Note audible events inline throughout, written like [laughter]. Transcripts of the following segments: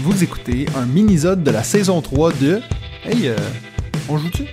Vous écoutez un mini-zode de la saison 3 de Hey, euh, on joue-tu?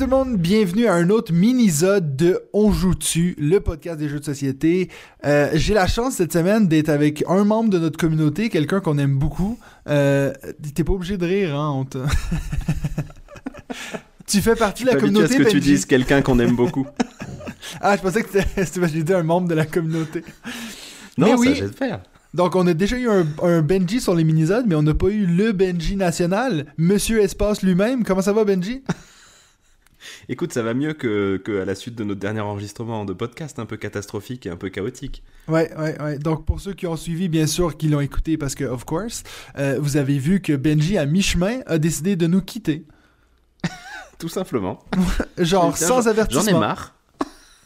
Tout le monde, bienvenue à un autre mini-zode de On joue-tu, le podcast des jeux de société. Euh, J'ai la chance cette semaine d'être avec un membre de notre communauté, quelqu'un qu'on aime beaucoup. Euh, T'es pas obligé de rire, hein, on te- [laughs] Tu fais partie de la communauté, à ce que tu Benji. dises quelqu'un qu'on aime beaucoup. [laughs] Ah, je pensais que [laughs] c'était parce que j'ai dit un membre de la communauté. Non, Mais ça oui. faire. Donc, on a déjà eu un, un Benji sur les minisodes, mais on n'a pas eu le Benji national, Monsieur Espace lui-même. Comment ça va, Benji? Écoute, ça va mieux que, que à la suite de notre dernier enregistrement de podcast un peu catastrophique et un peu chaotique. Ouais, ouais, ouais. Donc, pour ceux qui ont suivi, bien sûr, qui l'ont écouté, parce que, of course, euh, vous avez vu que Benji, à mi-chemin, a décidé de nous quitter. [laughs] Tout simplement. [laughs] Genre, sans avertissement. J'en ai marre.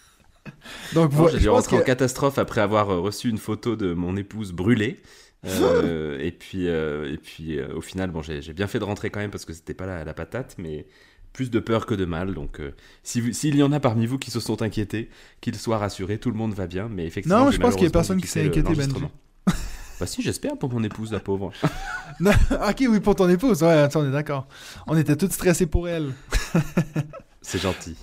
[laughs] Donc, voilà, J'ai je dû rentrer en que... catastrophe après avoir euh, reçu une photo de mon épouse brûlée. Euh, et puis, euh, et puis euh, au final, bon, j'ai j'ai bien fait de rentrer quand même parce que c'était pas la, la patate, mais plus de peur que de mal. Donc, euh, si s'il y en a parmi vous qui se sont inquiétés, qu'ils soient rassurés, tout le monde va bien. Mais effectivement, Non, je pense qu'il y a personne qui s'est inquiété, l'enregistrement. [laughs] Bah si, j'espère pour mon épouse, la pauvre. [laughs] Non, ok, oui, pour ton épouse. Ouais, on est d'accord. On était tous stressés pour elle. C'est gentil.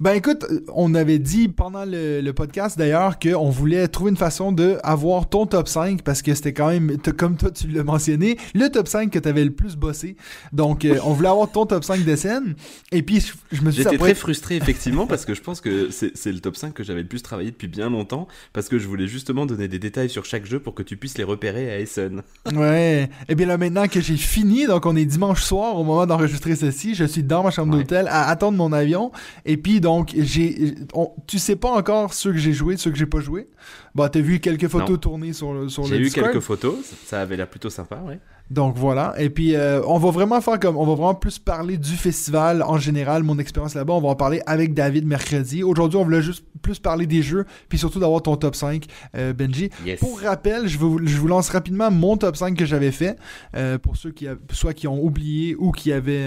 Ben écoute, on avait dit pendant le, le podcast d'ailleurs qu'on voulait trouver une façon de avoir ton top 5 parce que c'était quand même, comme toi tu l'as mentionné, le top 5 que tu avais le plus bossé. Donc euh, on voulait avoir ton top 5 de scène. Et puis je, je me suis J'étais très frustré effectivement parce que je pense que c'est c'est le top 5 que j'avais le plus travaillé depuis bien longtemps parce que je voulais justement donner des détails sur chaque jeu pour que tu puisses les repérer à Essen. [laughs] Ouais. Et bien là, maintenant que j'ai fini, donc on est dimanche soir au moment d'enregistrer ceci, je suis dans ma chambre Ouais. d'hôtel à attendre mon avion. Et puis donc, j'ai. on- Tu sais pas encore ceux que j'ai joué, ceux que j'ai pas joué. Bah, t'as vu quelques photos Non. tourner sur le, sur J'ai eu quelques photos, ça avait l'air plutôt sympa, ouais. Donc voilà. Et puis, euh, on va vraiment faire comme. On va vraiment plus parler du festival en général, mon expérience là-bas. On va en parler avec David mercredi. Aujourd'hui, on voulait juste plus parler des jeux, puis surtout d'avoir ton top 5, euh, Benji. Yes. Pour rappel, je vous, je vous lance rapidement mon top 5 que j'avais fait, euh, pour ceux qui, soit qui ont oublié ou qui avaient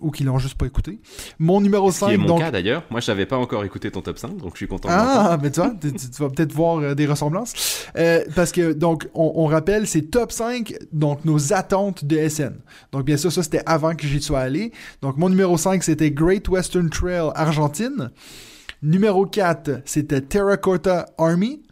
ou qui l'ont juste pas écouté. Mon numéro Ce qui est 5, mon donc. cas d'ailleurs. Moi, je n'avais pas encore écouté ton top 5, donc je suis content. Ah, mais tu vois, tu, tu- vas peut-être voir des ressemblances. Parce que, donc, on, on rappelle, c'est top 5, donc nos attentes de SN. Donc, bien sûr, ça, c'était avant que j'y sois allé. Donc, mon numéro 5, c'était Great Western Trail Argentine. Numéro 4, c'était Terracotta Army.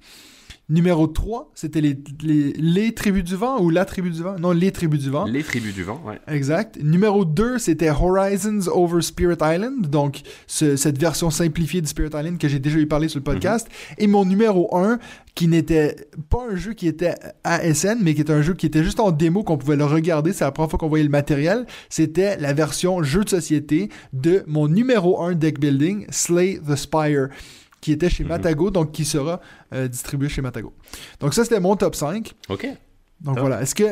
Numéro 3, c'était les, les, les tribus du vent ou la tribu du vent? Non, les tribus du vent. Les tribus du vent, ouais. Exact. Numéro 2, c'était Horizons Over Spirit Island, donc ce- cette version simplifiée de Spirit Island que j'ai déjà eu parlé sur le podcast. Et mon numéro 1, qui n'était pas un jeu qui était à SN, mais qui était un jeu qui était juste en démo, qu'on pouvait le regarder, c'est la première fois qu'on voyait le matériel, c'était la version jeu de société de mon numéro 1 deck building, Slay the Spire qui était chez Mhm. Matago, donc qui sera euh, distribué chez Matago. Donc ça, c'était mon top 5. Ok. Donc Top. voilà, est-ce que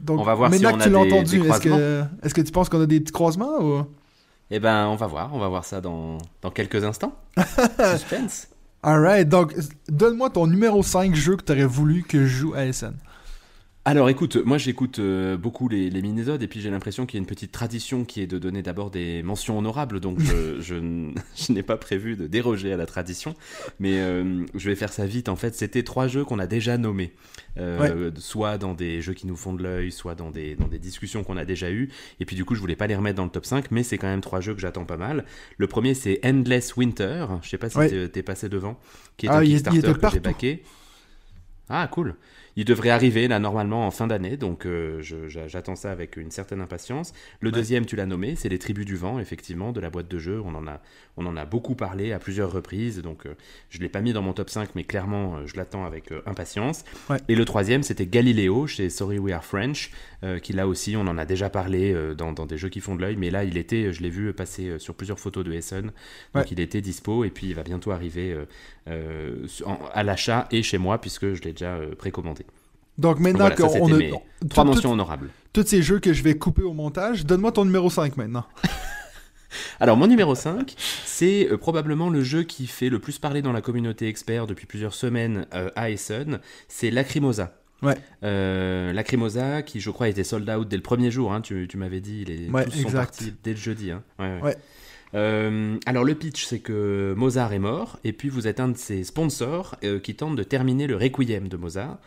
donc On va voir si maintenant on que tu l'as entendu, est-ce que est-ce que tu penses qu'on a des petits croisements ou? Eh ben, on va voir. On va voir ça dans, dans quelques instants. [laughs] Suspense. Alright, donc donne-moi ton numéro 5 jeu que tu aurais voulu que je joue à SN. Alors écoute, moi j'écoute euh, beaucoup les, les minisodes et puis j'ai l'impression qu'il y a une petite tradition qui est de donner d'abord des mentions honorables, donc je, [laughs] je, n- [laughs] je n'ai pas prévu de déroger à la tradition, mais euh, je vais faire ça vite. En fait, c'était trois jeux qu'on a déjà nommés, euh, soit dans des jeux qui nous font de l'œil, soit dans des, dans des discussions qu'on a déjà eues, et puis du coup je voulais pas les remettre dans le top 5, mais c'est quand même trois jeux que j'attends pas mal. Le premier c'est Endless Winter, je sais pas si Ouais. t'es- passé devant, qui est Ah, un Kickstarter était que j'ai backé. Ah, cool. Il devrait arriver là normalement en fin d'année, donc euh, j'attends ça avec une certaine impatience. Le deuxième, tu l'as nommé, c'est les Tribus du Vent, effectivement, de la boîte de jeu. On en a, on en a beaucoup parlé à plusieurs reprises, donc euh, je l'ai pas mis dans mon top 5, mais clairement, euh, je l'attends avec impatience. Ouais. Et le troisième, c'était Galileo chez Sorry We Are French, qui là aussi, on en a déjà parlé dans, dans des jeux qui font de l'œil, mais là, il était, je l'ai vu passer sur plusieurs photos de Essen, donc Ouais. il était dispo, et puis il va bientôt arriver à l'achat et chez moi, puisque je l'ai déjà précommandé. Donc maintenant voilà, qu'on a tout- trois tout- mentions honorables. tous ces jeux que je vais couper au montage, donne-moi ton numéro 5 maintenant. [laughs] Alors, mon numéro 5, c'est euh, probablement le jeu qui fait le plus parler dans la communauté expert depuis plusieurs semaines euh, à Essen. C'est Lacrimosa. Ouais. Euh, Lacrimosa, qui je crois était sold out dès le premier jour, hein, tu, tu m'avais dit, les, Ouais, tous sont partis dès le jeudi. Hein. Ouais, ouais. Ouais. Euh, alors le pitch, c'est que Mozart est mort, et puis vous êtes un de ses sponsors euh, qui tente de terminer le requiem de Mozart.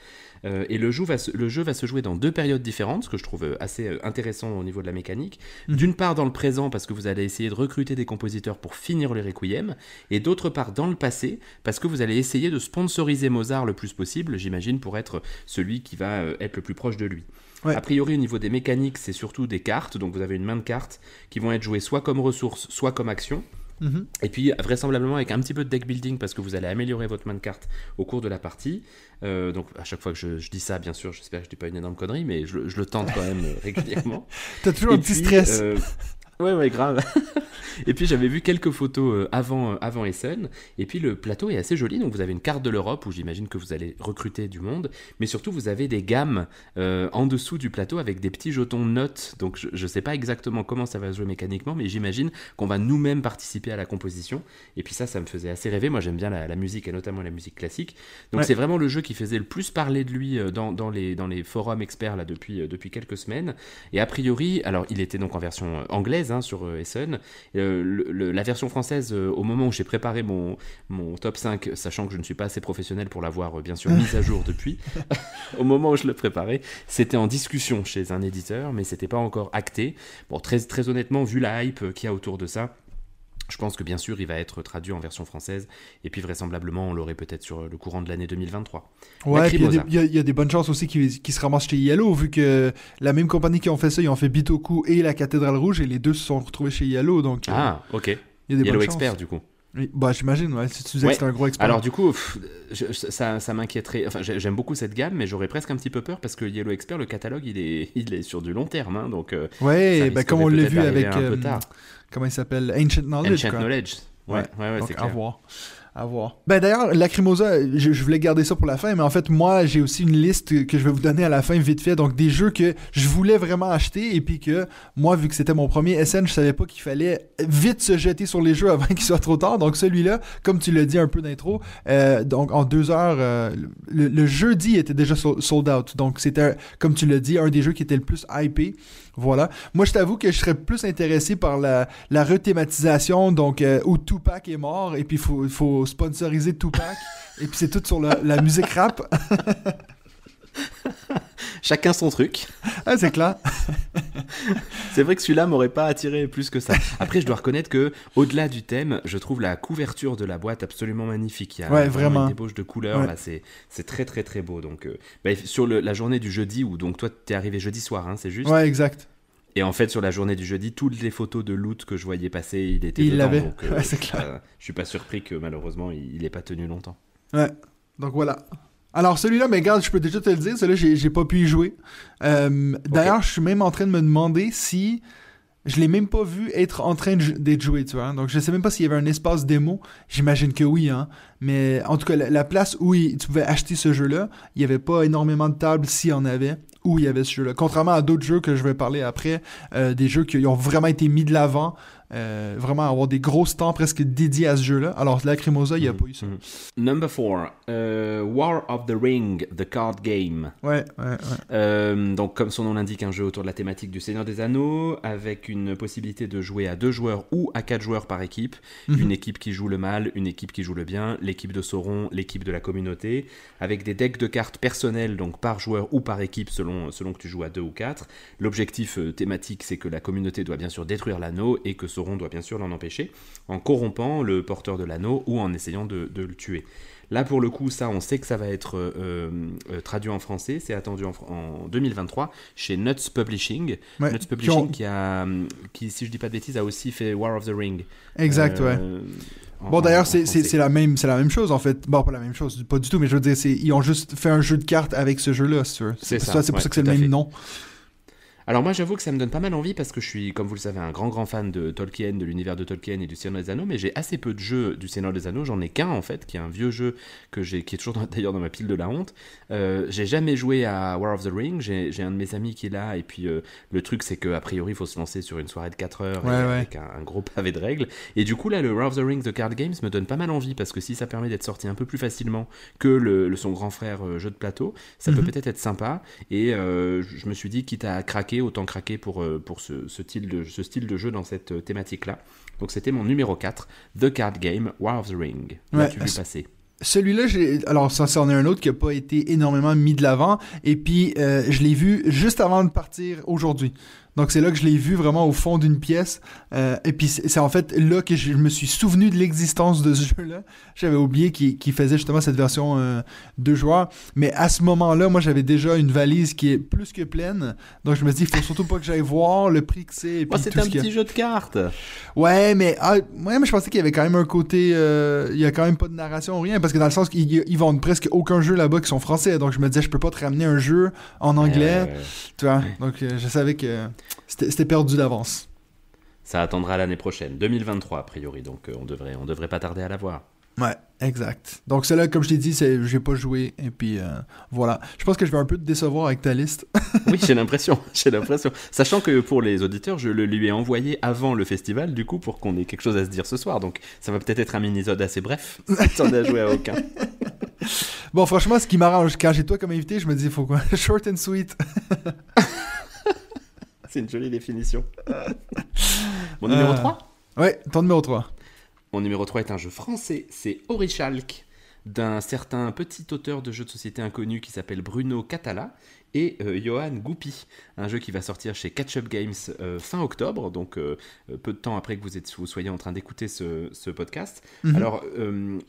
Euh, et le jeu, va se, le jeu va se jouer dans deux périodes différentes, ce que je trouve assez intéressant au niveau de la mécanique. Mhm. D'une part dans le présent, parce que vous allez essayer de recruter des compositeurs pour finir le requiem, et d'autre part dans le passé, parce que vous allez essayer de sponsoriser Mozart le plus possible, j'imagine, pour être celui qui va être le plus proche de lui. Ouais. A priori, au niveau des mécaniques, c'est surtout des cartes, donc vous avez une main de cartes qui vont être jouées soit comme ressources, soit comme action. Mhm. Et puis vraisemblablement avec un petit peu de deck building parce que vous allez améliorer votre main de cartes au cours de la partie. Euh, donc à chaque fois que je, je dis ça, bien sûr, j'espère que je dis pas une énorme connerie, mais je, je le tente quand même euh, [laughs] régulièrement. T'as toujours un Et petit stress. euh, Ouais, ouais, grave. [laughs] et puis j'avais vu quelques photos euh, avant, euh, avant Essen. Et puis le plateau est assez joli. Donc vous avez une carte de l'Europe où j'imagine que vous allez recruter du monde. Mais surtout, vous avez des gammes euh, en dessous du plateau avec des petits jetons notes. Donc je ne sais pas exactement comment ça va se jouer mécaniquement, mais j'imagine qu'on va nous-mêmes participer à la composition. Et puis ça, ça me faisait assez rêver. Moi, j'aime bien la, la musique et notamment la musique classique. Donc Ouais. c'est vraiment le jeu qui faisait le plus parler de lui dans, dans, les, dans les forums experts là depuis, depuis quelques semaines. Et a priori, alors il était donc en version euh, hein, sur euh, Essen. Euh, le- le- la version française, euh, au moment où j'ai préparé mon, mon top 5, sachant que je ne suis pas assez professionnel pour l'avoir bien sûr mise à jour depuis, [laughs] [laughs] au moment où je le préparais, c'était en discussion chez un éditeur, mais c'était pas encore acté. Bon, très, très honnêtement, vu la hype qu'il y a autour de ça, je pense que bien sûr il va être traduit en version française et puis vraisemblablement on l'aurait peut-être sur le courant de l'année 2023. Ouais, il y a des- y, y a bonnes chances aussi qui, qui se ramassent chez Yellow, vu que la même compagnie qui ont fait ça, ils ont fait Bitoku et la Cathédrale Rouge, et les deux se sont retrouvés chez Yellow, donc euh, Ah, ok. il y a des Yellow bonnes Expert chances. du coup. Oui, bah j'imagine, ouais, si tu disais Ouais. que c'était un gros expert. Alors du coup, pff, je- ça, ça m'inquiéterait. Enfin, j'ai- j'aime beaucoup cette gamme, mais j'aurais presque un petit peu peur parce que Yellow Expert, le catalogue, il est, [laughs] il est sur du long terme, hein, donc. euh, ouais, risquerait comme on l'a vu avec, euh, comment il s'appelle, Ancient Knowledge, Ancient quoi. Knowledge. Ouais, Ouais. ouais, c'est à clair. voir. À voir. Ben d'ailleurs, Lacrimosa, je, je voulais garder ça pour la fin, mais en fait, moi, j'ai aussi une liste que je vais vous donner à la fin vite fait. Donc, des jeux que je voulais vraiment acheter et puis que moi, vu que c'était mon premier SN, je savais pas qu'il fallait vite se jeter sur les jeux avant [laughs] qu'il soit trop tard. Donc, celui-là, comme tu l'as dit un peu d'intro, euh, donc en deux heures, euh, le, le jeudi était déjà sol- sold out. Donc, c'était, comme tu l'as dit, un des jeux qui était le plus hypé. Voilà. Moi, je t'avoue que je serais plus intéressé par la, la rethématisation, donc euh, où Tupac est mort, et puis il faut, sponsoriser Tupac, [laughs] et puis c'est tout sur la, la musique rap. [laughs] Chacun son truc. ah, c'est clair. [laughs] C'est vrai que celui-là m'aurait pas attiré plus que ça. Après, je dois reconnaître que, au-delà du thème, je trouve la couverture de la boîte absolument magnifique. Il y a Ouais, vraiment. une débauche de couleurs Ouais. là, c'est c'est très très très beau. Donc, euh, bah, sur le- la journée du jeudi, où donc toi t'es arrivé jeudi soir, hein, c'est juste. Ouais, exact. Et en fait, sur la journée du jeudi, toutes les photos de loot que je voyais passer, il était Il dedans. l'avait. donc, euh, [laughs] Ouais, c'est clair. Je suis pas surpris que malheureusement il il ait pas tenu longtemps. Ouais. Donc voilà. Alors celui-là, mais regarde, je peux déjà te le dire, celui-là, j'ai, j'ai pas pu y jouer. Euh, D'ailleurs, je suis même en train de me demander si je l'ai même pas vu être en train d'être joué, tu vois. Donc je sais même pas s'il y avait un espace démo. J'imagine que oui, hein. Mais en tout cas, la, la place où il- tu pouvais acheter ce jeu-là, il y avait pas énormément de tables s'il y en avait où il y avait ce jeu-là. Contrairement à d'autres jeux que je vais parler après, euh, des jeux qui ont vraiment été mis de l'avant, euh, vraiment avoir des gros stands presque dédiés à ce jeu-là. Alors Lacrimosa, il y a Mhm, pas eu ça. mhm. Number 4, War of the Ring, the card game. Ouais, ouais, ouais. Euh, donc, comme son nom l'indique, un jeu autour de la thématique du Seigneur des Anneaux, avec une possibilité de jouer à deux joueurs ou à quatre joueurs par équipe. Mhm. Une équipe qui joue le mal, une équipe qui joue le bien, l'équipe de Sauron, l'équipe de la communauté, avec des decks de cartes personnelles, donc par joueur ou par équipe, selon, selon que tu joues à deux ou quatre. L'objectif euh, thématique, c'est que la communauté doit bien sûr détruire l'anneau et que Sauron doit bien sûr l'en empêcher, en corrompant le porteur de l'anneau ou en essayant de, de le tuer. Là, pour le coup, ça, on sait que ça va être euh, euh, traduit en français. C'est attendu en, en 2023 chez Nuts Publishing. Ouais, Nuts qui Publishing ont- qui a, qui, si je dis pas de bêtises, a aussi fait War of the Ring. Exact, ouais. Euh, en- Bon, d'ailleurs, c'est- la, même- la même chose, en fait. Bon, pas la même chose, pas du tout, mais je veux dire, ils ont juste fait un jeu de cartes avec ce jeu-là, si. C'est ça, C'est pour ouais, ça que c'est le même fait. nom. Alors moi j'avoue que ça me donne pas mal envie parce que je suis, comme vous le savez, un grand grand fan de Tolkien, de l'univers de Tolkien et du Seigneur des Anneaux, mais j'ai assez peu de jeux du Seigneur des Anneaux, j'en ai qu'un en fait, qui est un vieux jeu que j'ai, qui est toujours [laughs] d'ailleurs dans ma pile de la honte. Euh, j'ai jamais joué à War of the Ring, j'ai, un de mes amis qui est là, et puis euh, le truc c'est que a priori il faut se lancer sur une soirée de 4 heures avec un, gros pavé de règles. Et du coup là le War of the Ring The Card Games me donne pas mal envie parce que si ça permet d'être sorti un peu plus facilement que le, son grand frère euh, jeu de plateau, ça peut mhm. peut-être être sympa. Et je me suis dit quitte à craquer, autant craquer pour euh, pour, ce, style de, ce style de jeu dans cette euh, thématique-là. Donc c'était mon numéro 4, The Card Game, War of the Ring. Ouais, tu vu passer? Celui-là, alors ça, c'en est un autre qui n'a pas été énormément mis de l'avant. Et puis, euh, je l'ai vu juste avant de partir aujourd'hui. Donc c'est là que je l'ai vu vraiment au fond d'une pièce. Euh, et puis c'est en fait là que je me suis souvenu de l'existence de ce [laughs] jeu-là. J'avais oublié qu'il faisait justement cette version euh, deux joueurs. Mais à ce moment-là, moi j'avais déjà une valise qui est plus que pleine. Donc je me dis, il faut surtout pas que j'aille voir le prix que c'est. Moi, c'est un petit jeu de cartes. Ouais, mais ah, ouais, mais je pensais qu'il y avait quand même un côté, euh, il y a quand même pas de narration ou rien, parce que dans le sens qu'ils vendent presque aucun jeu là-bas qui sont français. Donc je me disais, je peux pas te ramener un jeu en anglais. Tu vois. Donc je savais que c'était perdu d'avance. Ça attendra l'année prochaine, 2023 a priori, donc euh, on devrait, on devrait pas tarder à la voir. Ouais, exact. Donc celle-là, comme je t'ai dit, j'ai pas joué et puis euh, voilà. Je pense que je vais un peu te décevoir avec ta liste. oui, j'ai l'impression, [laughs] j'ai l'impression. Sachant que pour les auditeurs, je le lui ai envoyé avant le festival, du coup, pour qu'on ait quelque chose à se dire ce soir. Donc ça va peut-être être un mini-zode assez bref. [laughs] Si on a joué à aucun. bon, franchement, ce qui m'arrange quand j'ai toi comme invité, je me dis, il faut quoi? [laughs] Short and sweet. [laughs] C'est une jolie définition. Mon numéro 3 euh, Ouais, ton numéro 3. Mon numéro 3 est un jeu français, c'est Orichalk, d'un certain petit auteur de jeux de société inconnu qui s'appelle Bruno Catala et euh, Johan Goupy, un jeu qui va sortir chez Catch Up Games euh, fin octobre, donc euh, peu de temps après que vous, êtes, vous soyez en train d'écouter ce, podcast. Mhm. Alors,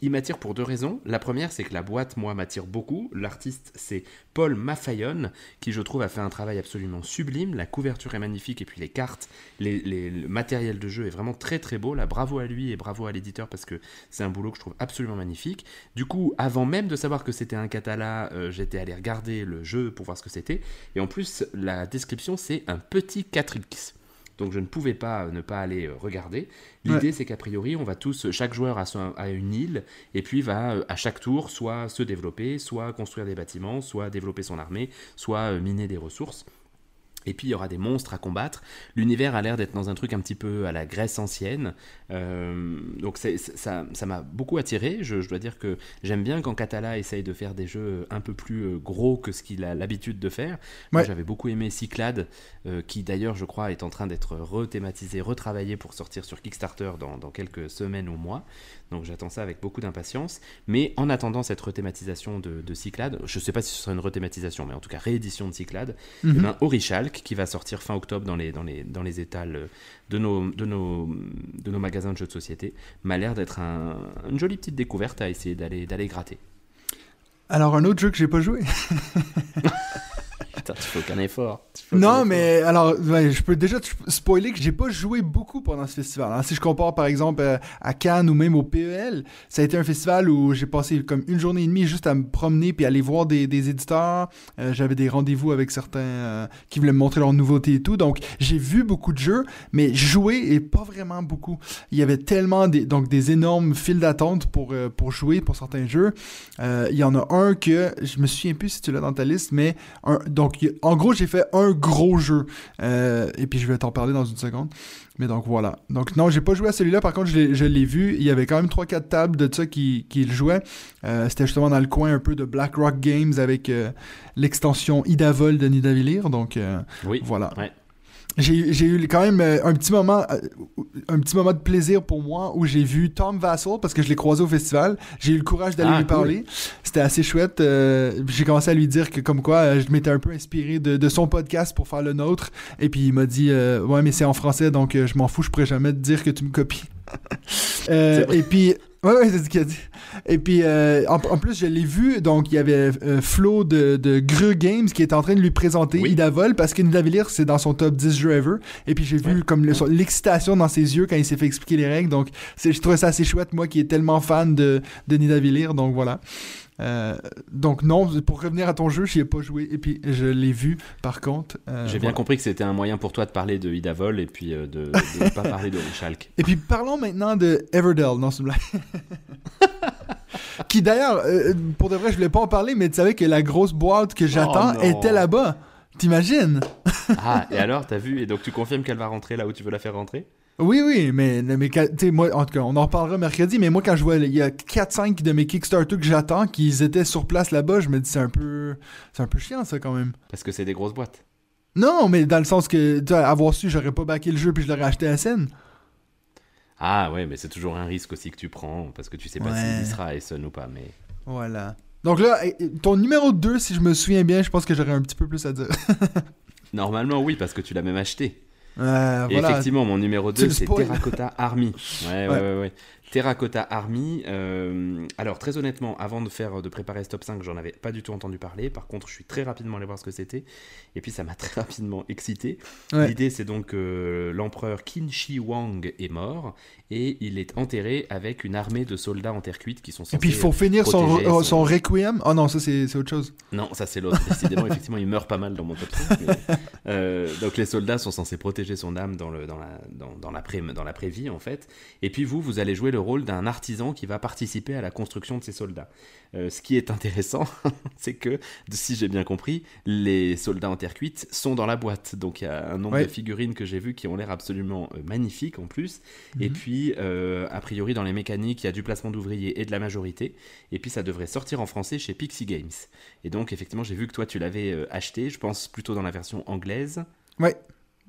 il m'attire pour deux raisons. La première, c'est que la boîte, moi, m'attire beaucoup. L'artiste, c'est Paul Maffayon, qui, je trouve, a fait un travail absolument sublime. La couverture est magnifique, et puis les cartes, les, le matériel de jeu est vraiment très très beau. Là, bravo à lui et bravo à l'éditeur, parce que c'est un boulot que je trouve absolument magnifique. Du coup, avant même de savoir que c'était un catala, j'étais allé regarder le jeu pour voir ce que c'était. Et en plus, la description, c'est un petit 4X. Donc je ne pouvais pas ne pas aller euh, regarder. L'idée, c'est qu'a priori, on va tous, chaque joueur a, une île, et puis va euh, à chaque tour soit se développer, soit construire des bâtiments, soit développer son armée, soit euh, miner des ressources. Et puis il y aura des monstres à combattre. L'univers a l'air d'être dans un truc un petit peu à la Grèce ancienne. Euh, donc ça, ça m'a beaucoup attiré. Je, dois dire que j'aime bien quand Catala essaye de faire des jeux un peu plus euh, gros que ce qu'il a l'habitude de faire. Moi j'avais beaucoup aimé Cyclade, euh, qui d'ailleurs je crois est en train d'être rethématisé, retravaillé pour sortir sur Kickstarter dans, dans quelques semaines ou mois. Donc j'attends ça avec beaucoup d'impatience. Mais en attendant cette rethématisation de, de Cyclade, je ne sais pas si ce sera une rethématisation, mais en tout cas réédition de Cyclade, mm -hmm. Qui va sortir fin octobre dans les, dans les, dans les étals de nos, de, nos, de nos magasins de jeux de société, m'a l'air d'être une jolie petite découverte à essayer d'aller gratter. Alors un autre jeu que j'ai pas joué. [laughs] tu fais aucun effort. non, mais alors, je peux déjà spoiler que j'ai pas joué beaucoup pendant ce festival. Hein. Si je compare par exemple euh, à Cannes ou même au PEL, ça a été un festival où j'ai passé comme une journée et demie juste à me promener puis aller voir des, éditeurs. Euh, j'avais des rendez-vous avec certains euh, qui voulaient me montrer leurs nouveautés et tout. Donc, j'ai vu beaucoup de jeux, mais jouer et pas vraiment beaucoup. Il y avait tellement des, donc, des énormes files d'attente pour, pour jouer pour certains jeux. il y en a un que je me souviens plus si tu l'as dans ta liste, mais un, donc en gros, j'ai fait un gros jeu. Euh, et puis, je vais t'en parler dans une seconde. Mais donc, voilà. Donc, non, j'ai pas joué à celui-là. Par contre, je l'ai vu. Il y avait quand même 3-4 tables de ça qui, qui le jouaient. Euh, c'était justement dans le coin un peu de BlackRock Games avec euh, l'extension Idavol de Nidavellir. Donc, oui, voilà j'ai eu quand même un petit moment un petit moment de plaisir pour moi où j'ai vu Tom Vassell parce que je l'ai croisé au festival. J'ai eu le courage d'aller ah, lui parler. C'était assez chouette. Euh, j'ai commencé à lui dire que comme quoi je m'étais un peu inspiré de, son podcast pour faire le nôtre. Et puis il m'a dit ouais mais c'est en français donc je m'en fous je pourrais jamais te dire que tu me copies. [laughs] Et puis Ouais, ouais, c'est ce qu'il a dit. Et puis, euh, en, plus, je l'ai vu, donc il y avait euh, Flo de, de Greux Games qui était en train de lui présenter oui. Idavol parce que Nidavellir, c'est dans son top 10 jeux ever. Et puis, j'ai vu comme l'excitation dans ses yeux quand il s'est fait expliquer les règles. Donc, je trouvais ça assez chouette, moi qui est tellement fan de, de Nidavellir. Donc, voilà. Euh, donc non, pour revenir à ton jeu, j'y ai pas joué. Et puis je l'ai vu par contre. euh, J'ai bien voilà. compris que c'était un moyen pour toi de parler de Idavol et puis euh, de ne pas parler de Richalk. Et puis parlons maintenant de Everdell. Non, c'est blague. [laughs] Qui d'ailleurs, pour de vrai, je voulais pas en parler, mais tu savais que la grosse boîte que j'attends non. était là-bas. T'imagines? Ah, et alors, t'as vu? Et donc tu confirmes qu'elle va rentrer là où tu veux la faire rentrer? Oui, oui, mais, mais tu moi, en tout cas, on en reparlera mercredi, mais moi, quand je vois, il y a 4-5 de mes Kickstarter que j'attends, qu'ils étaient sur place là-bas, je me dis, c'est un peu, c'est un peu chiant, ça, quand même. Parce que c'est des grosses boîtes. Non, mais dans le sens que, tu avoir su, j'aurais pas backé le jeu puis je l'aurais acheté à scène. Ah ouais, mais c'est toujours un risque aussi que tu prends parce que tu sais pas Ouais. s'il y sera à Essen ou pas. Mais Voilà. Donc là, eh, ton numéro 2, si je me souviens bien, je pense que j'aurais un petit peu plus à dire. [laughs] normalement, oui, parce que tu l'as même acheté. Euh, Et voilà. effectivement, mon numéro Tu 2, le c'est. Terracotta Army. [laughs] Ouais, ouais, Ouais. ouais. ouais. Terracotta Army. euh, alors, très honnêtement, avant de faire de préparer ce top 5, j'en avais pas du tout entendu parler. Par contre, je suis très rapidement allé voir ce que c'était. Et puis, ça m'a [laughs] très rapidement excité. Ouais. L'idée, c'est donc que l'empereur Qin Shi Huang est mort et il est enterré avec une armée de soldats en terre cuite qui sont censés. Et puis il faut finir son, euh, son- son requiem? Oh non, ça c'est autre chose. Non, ça c'est l'autre. Décidément, [laughs] effectivement, il meurt pas mal dans mon top 5. mais, euh, donc les soldats sont censés protéger son âme dans, le, dans, la, dans, dans l'après- dans l'après-vie, en fait. Et puis vous, vous allez jouer le rôle d'un artisan qui va participer à la construction de ces soldats. Euh, ce qui est intéressant, [laughs] c'est que, si j'ai bien compris, les soldats en terre cuite sont dans la boîte. Donc il y a un nombre Ouais. de figurines que j'ai vues qui ont l'air absolument euh, magnifiques en plus. Et Mhm. puis, euh, a priori, dans les mécaniques, il y a du placement d'ouvriers et de la majorité. Et puis, ça devrait sortir en français chez Pixie Games. Et donc, effectivement, j'ai vu que toi, tu l'avais acheté, je pense plutôt dans la version anglaise. Ouais.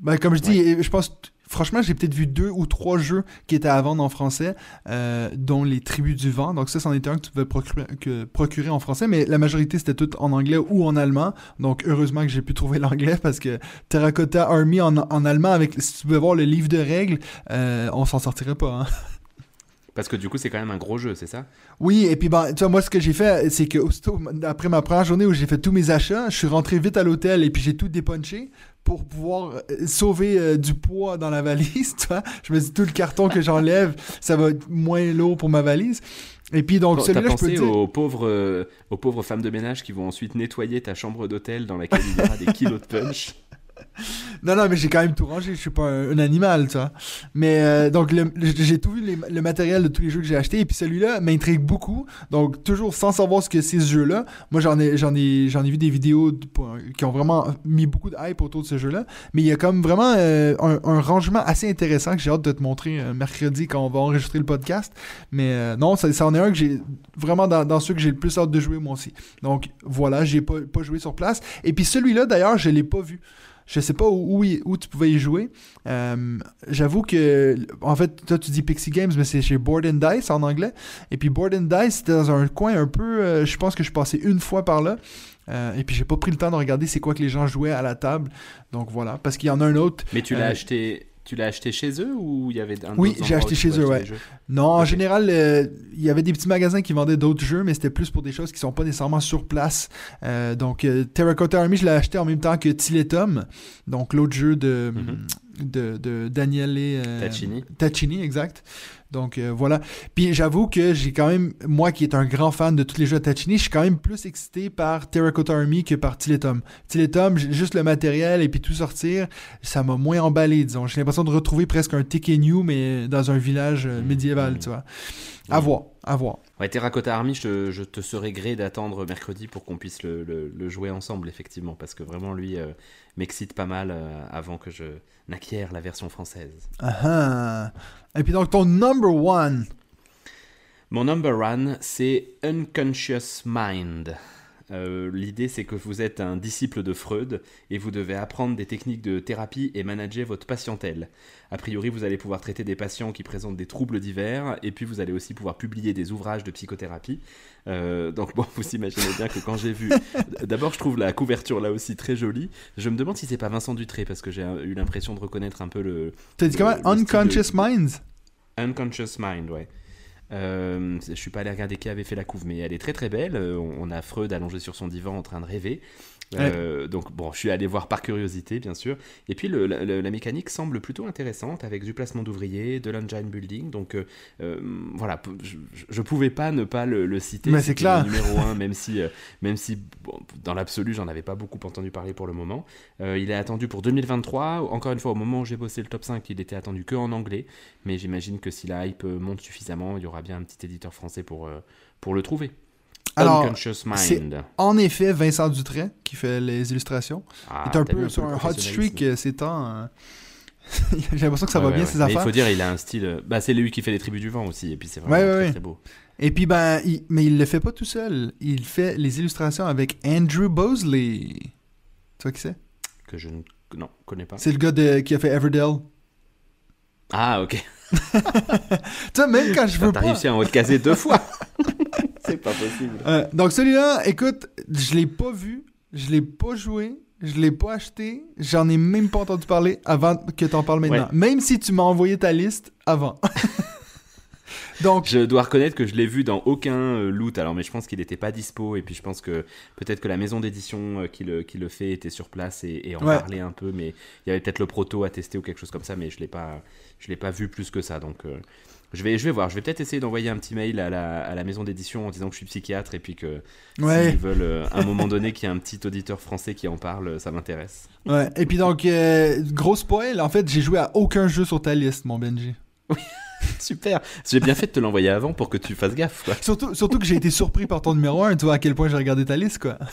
Ben, comme je dis, je pense, franchement, j'ai peut-être vu deux ou trois jeux qui étaient à vendre en français, euh, dont Les Tribus du Vent. Donc ça, c'en était un que tu pouvais procurer, que- procurer en français, mais la majorité, c'était tout en anglais ou en allemand. Donc heureusement que j'ai pu trouver [laughs] l'anglais parce que Terracotta Army en, en allemand, avec, si tu veux voir le livre de règles, euh, on s'en sortirait pas. Hein. [laughs] Parce que du coup, c'est quand même un gros jeu, c'est ça? Oui, et puis ben, tu vois, moi, ce que j'ai fait, c'est que aussitôt, après ma première journée où j'ai fait tous mes achats, je suis rentré vite à l'hôtel et puis j'ai tout dépunché pour pouvoir euh, sauver euh, du poids dans la valise, [laughs] tu vois. Je me dis, tout le carton que j'enlève, [laughs] ça va être moins lourd pour ma valise. Et puis, donc, T'as celui-là, je peux dire... aux pauvres, euh, aux pauvres femmes de ménage qui vont ensuite nettoyer ta chambre d'hôtel dans laquelle il y aura des kilos de punch? [laughs] [laughs] Non, non, mais j'ai quand même tout rangé. Je suis pas un, animal, tu vois. Mais euh, donc, j'ai tout vu, le matériel de tous les jeux que j'ai achetés. Et puis celui-là m'intrigue beaucoup. Donc, toujours sans savoir ce que c'est ce jeu-là. Moi, j'en ai, ai, ai vu des vidéos qui ont vraiment mis beaucoup de hype autour de ce jeu-là. Mais il y a comme vraiment euh, un, rangement assez intéressant que j'ai hâte de te montrer euh, mercredi quand on va enregistrer le podcast. Mais non, ça, en est un que j'ai vraiment dans, dans ceux que j'ai le plus hâte de jouer moi aussi. Donc, voilà, j'ai pas, pas joué sur place. Et puis celui-là, d'ailleurs, je l'ai pas vu. Je sais pas où, où, tu pouvais y jouer. Euh, J'avoue que, en fait, toi tu dis Pixie Games, mais c'est chez Board and Dice en anglais. Et puis Board and Dice, c'était dans un coin un peu. euh, je pense que je suis passé une fois par là. Euh, et puis j'ai pas pris le temps de regarder c'est quoi que les gens jouaient à la table. Donc voilà, parce qu'il y en a un autre. Mais tu l'as acheté. Tu l'as acheté chez eux ou il y avait un Oui, j'ai acheté chez eux, ouais. Non, en général, euh, il y avait des petits magasins qui vendaient d'autres jeux, mais c'était plus pour des choses qui sont pas nécessairement sur place. Euh, donc, euh, Terracotta Army, je l'ai acheté en même temps que Tiletum, donc l'autre jeu de, Mhm. de, de Daniele Tacchini. Tacchini, exact. Donc euh, voilà. Puis j'avoue que j'ai quand même, moi qui est un grand fan de tous les jeux de Tacchini, je suis quand même plus excité par Terracotta Army que par Tiletum. Tiletum, j'ai juste le matériel et puis tout sortir, ça m'a moins emballé, disons. J'ai l'impression de retrouver presque un Ticket New, mais dans un village euh, Mhm. médiéval, tu vois. À Mhm. voir, à voir. Ouais, Terracotta Army, je te, je te serais gré d'attendre mercredi pour qu'on puisse le, le- le jouer ensemble, effectivement, parce que vraiment, lui euh, m'excite pas mal euh, avant que je n'acquière la version française. Ah ah. Et puis donc ton number one. Mon number one, c'est Unconscious Mind. Euh, L'idée, c'est que vous êtes un disciple de Freud et vous devez apprendre des techniques de thérapie et manager votre patientèle. A priori, vous allez pouvoir traiter des patients qui présentent des troubles divers et puis vous allez aussi pouvoir publier des ouvrages de psychothérapie. Euh, donc, bon, [laughs] vous imaginez bien que quand j'ai vu. D'abord, je trouve la couverture là aussi très jolie. Je me demande si c'est pas Vincent Dutré parce que j'ai eu l'impression de reconnaître un peu le, T'as dit comment? Unconscious Minds? Unconscious Mind, ouais. Euh, je suis pas allé regarder qui avait fait la couve, mais elle est très très belle. Euh, On on a Freud allongé sur son divan en train de rêver. Euh, donc bon, je suis allé voir par curiosité, bien sûr. Et puis le, la mécanique semble plutôt intéressante avec du placement d'ouvriers, de l'engine building. Donc euh, euh, voilà, je, je, pouvais pas ne pas le, citer. Mais c'est clair. numéro 1, même si, [laughs] même si dans l'absolu, j'en avais pas beaucoup entendu parler pour le moment. il est attendu pour 2023. Encore une fois, au moment où j'ai bossé le top 5, il était attendu que en anglais. Mais j'imagine que si la hype monte suffisamment, il y aura bien un petit éditeur français pour, pour le trouver. Alors, c'est en effet Vincent Dutray qui fait les illustrations. Ah, il est un peu sur un hot streak euh, ces temps. Hein. [laughs] J'ai l'impression que ça va bien ses affaires. Il faut dire, il a un style. Euh, bah, c'est lui qui fait les tribus du vent aussi, et puis c'est vraiment très, très, beau. Et puis, ben, mais il le fait pas tout seul. Il fait les illustrations avec Andrew Bosley. Tu vois qui c'est Que je ne non, connais pas. C'est le gars de... qui a fait Everdell. Ah, ok. [laughs] tu vois, même quand je veux pas. T'as réussi à en caser deux fois. [laughs] c'est pas possible. Euh, donc celui-là, écoute, je l'ai pas vu, je l'ai pas joué, je l'ai pas acheté, j'en ai même pas entendu parler avant que t'en parles maintenant. Même si tu m'as envoyé ta liste avant. [laughs] Donc, je dois reconnaître que je l'ai vu dans aucun euh, loot. Alors, mais je pense qu'il n'était pas dispo. Et puis, je pense que peut-être que la maison d'édition euh, qui, le, qui le fait était sur place et, en parlait un peu. Mais il y avait peut-être le proto à tester ou quelque chose comme ça. Mais je l'ai pas, je l'ai pas vu plus que ça. Donc, je vais, je vais voir. Je vais peut-être essayer d'envoyer un petit mail à la, à la maison d'édition en disant que je suis psychiatre et puis que s'ils veulent euh, à un moment donné qu'il y ait un petit auditeur français qui en parle, ça m'intéresse. Ouais. Et puis donc, euh, gros spoil, en fait, j'ai joué à aucun jeu sur ta liste, mon Benji. Oui. [laughs] Super. J'ai bien fait de te l'envoyer avant pour que tu fasses gaffe. Surtout, surtout que j'ai été surpris par ton numéro 1, tu vois à quel point j'ai regardé ta liste, quoi. [laughs]